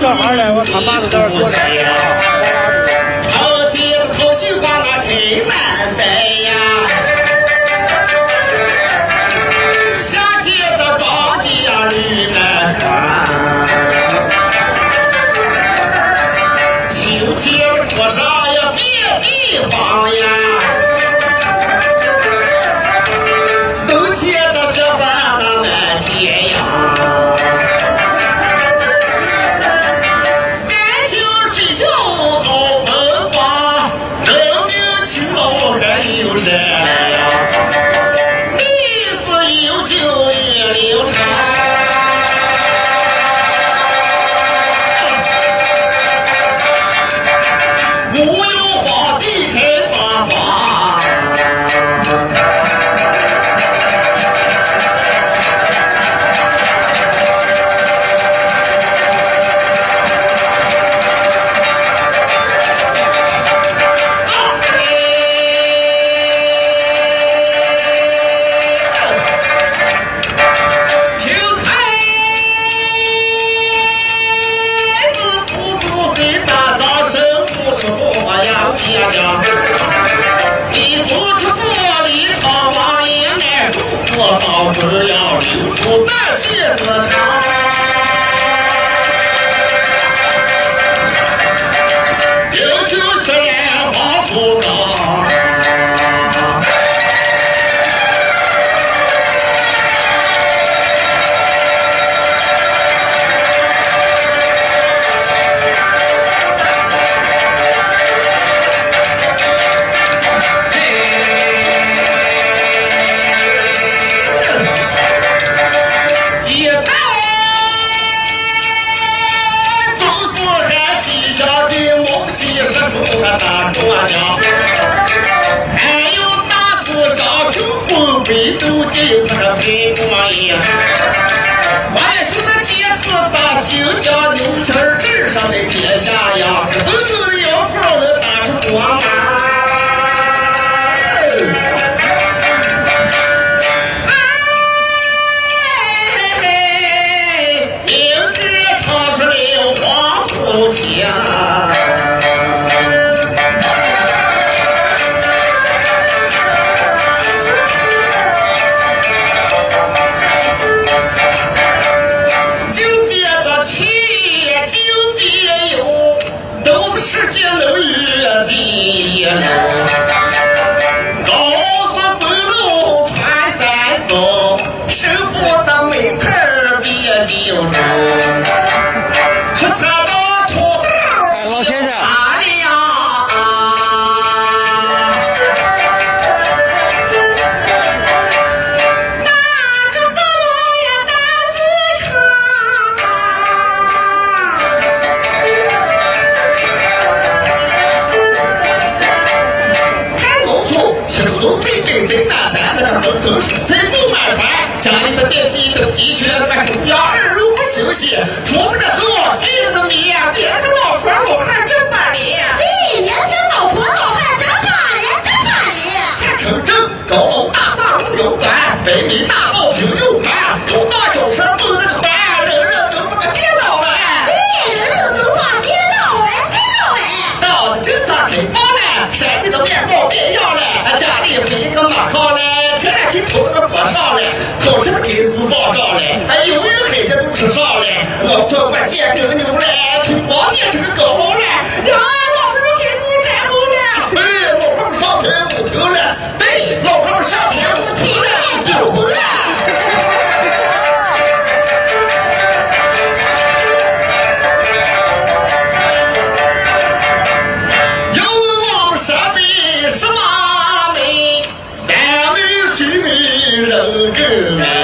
小孩来，我他妈的在这说？那推满。我保持了领土但谢子长。还有大四张头棍，北都得有他陪背光印。万岁的戒指金家牛皮儿上的天下呀，吃上嘞老头关键牛了听话面前的胳膊了老头开始干活了。老头上天不求了。对老头上天不求了丢人了。要问我们陕北什么美山美水美人更美